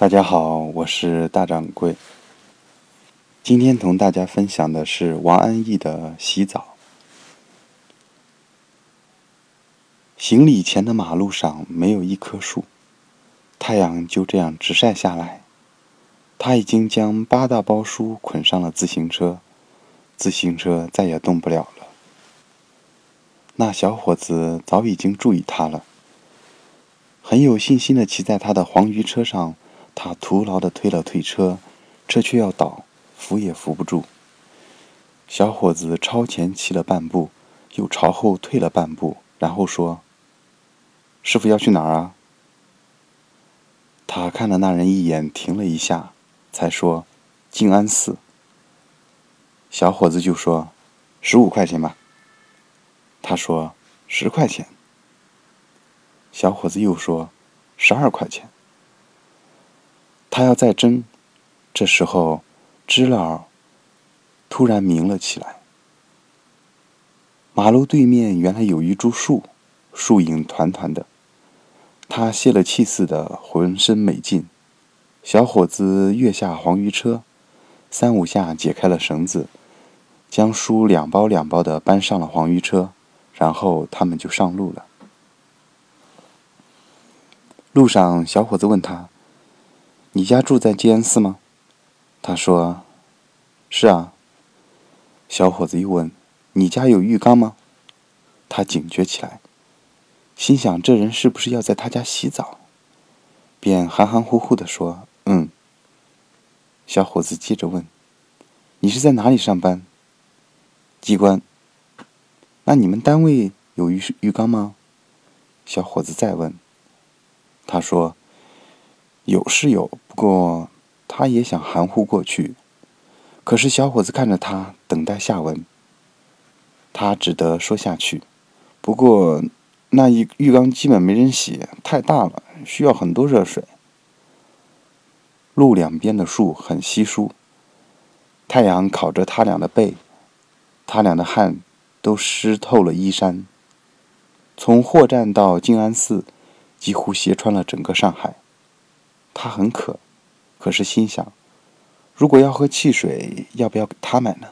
大家好，我是大掌柜。今天同大家分享的是王安忆的洗澡。行礼前的马路上没有一棵树，太阳就这样直晒下来。他已经将八大包书捆上了自行车，自行车再也动不了了。那小伙子早已经注意他了，很有信心的骑在他的黄鱼车上。他徒劳的推了推车，车却要倒，扶也扶不住。小伙子超前骑了半步，又朝后退了半步，然后说：“师傅要去哪儿啊？”他看了那人一眼，停了一下，才说：“静安寺。”小伙子就说：“十五块钱吧。”他说：“十块钱。”小伙子又说：“十二块钱。”他要再争，这时候，知了突然鸣了起来。马路对面原来有一株树，树影团团的。他泄了气似的，浑身没劲。小伙子跃下黄鱼车，三五下解开了绳子，将书两包两包的搬上了黄鱼车，然后他们就上路了。路上，小伙子问他。你家住在静安寺吗？他说：“是啊。”小伙子又问：“你家有浴缸吗？”他警觉起来，心想这人是不是要在他家洗澡，便含含糊糊的说：“嗯。”小伙子接着问：“你是在哪里上班？”机关。那你们单位有浴浴缸吗？小伙子再问。他说。有是有，不过他也想含糊过去。可是小伙子看着他，等待下文。他只得说下去。不过那一浴缸基本没人洗，太大了，需要很多热水。路两边的树很稀疏，太阳烤着他俩的背，他俩的汗都湿透了衣衫。从货站到静安寺，几乎斜穿了整个上海。他很渴，可是心想，如果要喝汽水，要不要给他买呢？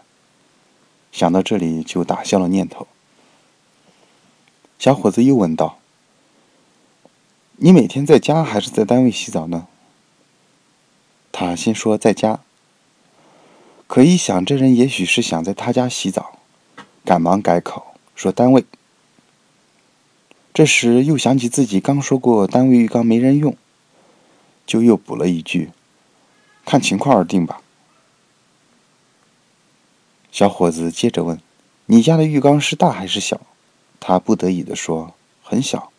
想到这里，就打消了念头。小伙子又问道：“你每天在家还是在单位洗澡呢？”他先说在家，可一想这人也许是想在他家洗澡，赶忙改口说单位。这时又想起自己刚说过单位浴缸没人用。就又补了一句：“看情况而定吧。”小伙子接着问：“你家的浴缸是大还是小？”他不得已的说：“很小。”“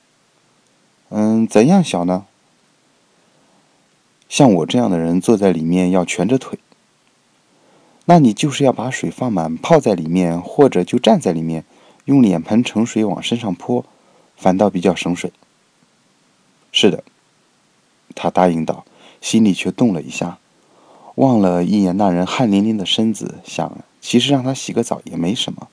嗯，怎样小呢？”“像我这样的人坐在里面要蜷着腿。”“那你就是要把水放满，泡在里面，或者就站在里面，用脸盆盛水往身上泼，反倒比较省水。”“是的。”他答应道，心里却动了一下，望了一眼那人汗淋淋的身子，想其实让他洗个澡也没什么。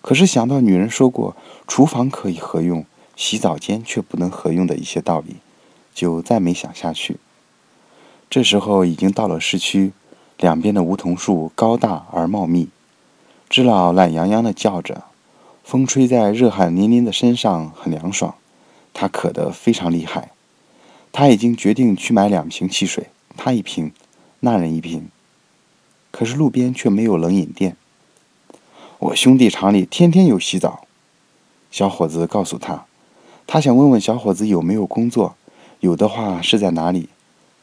可是想到女人说过厨房可以合用，洗澡间却不能合用的一些道理，就再没想下去。这时候已经到了市区，两边的梧桐树高大而茂密，知了懒洋洋地叫着，风吹在热汗淋淋的身上很凉爽，他渴得非常厉害。他已经决定去买两瓶汽水，他一瓶，那人一瓶。可是路边却没有冷饮店。我兄弟厂里天天有洗澡。小伙子告诉他，他想问问小伙子有没有工作，有的话是在哪里。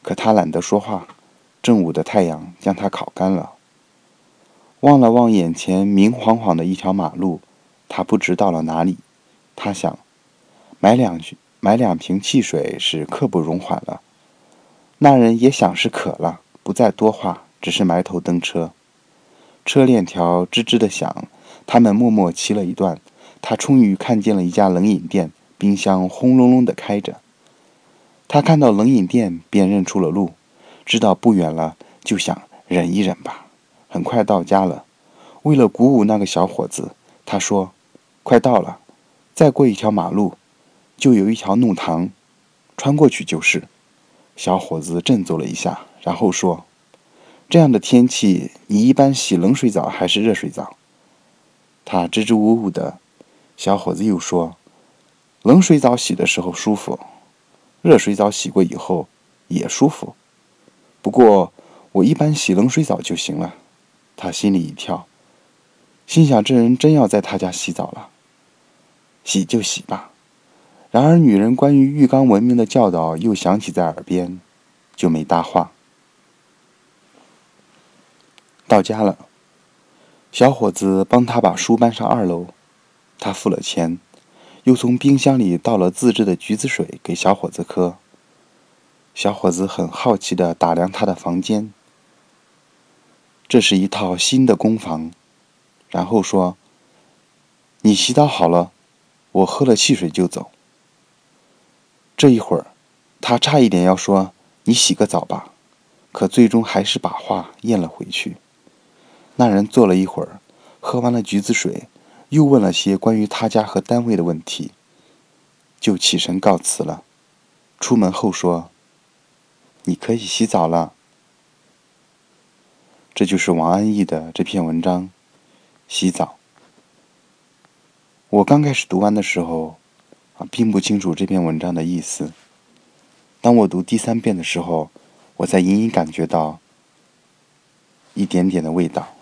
可他懒得说话，正午的太阳将他烤干了。望了望眼前明晃晃的一条马路，他不知到了哪里。他想，买两。买两瓶汽水是刻不容缓了。那人也想是渴了，不再多话，只是埋头蹬车。车链条吱吱的响，他们默默骑了一段。他终于看见了一家冷饮店，冰箱轰隆隆的开着。他看到冷饮店，便认出了路，知道不远了，就想忍一忍吧。很快到家了。为了鼓舞那个小伙子，他说：“快到了，再过一条马路。”就有一条弄堂，穿过去就是。小伙子振作了一下，然后说：“这样的天气，你一般洗冷水澡还是热水澡？”他支支吾吾的。小伙子又说：“冷水澡洗的时候舒服，热水澡洗过以后也舒服。不过我一般洗冷水澡就行了。”他心里一跳，心想：这人真要在他家洗澡了。洗就洗吧。然而，女人关于浴缸文明的教导又响起在耳边，就没搭话。到家了，小伙子帮他把书搬上二楼，他付了钱，又从冰箱里倒了自制的橘子水给小伙子喝。小伙子很好奇的打量他的房间，这是一套新的工房，然后说：“你洗澡好了，我喝了汽水就走。”这一会儿，他差一点要说“你洗个澡吧”，可最终还是把话咽了回去。那人坐了一会儿，喝完了橘子水，又问了些关于他家和单位的问题，就起身告辞了。出门后说：“你可以洗澡了。”这就是王安忆的这篇文章《洗澡》。我刚开始读完的时候。啊，并不清楚这篇文章的意思。当我读第三遍的时候，我才隐隐感觉到一点点的味道。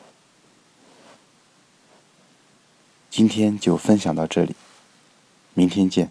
今天就分享到这里，明天见。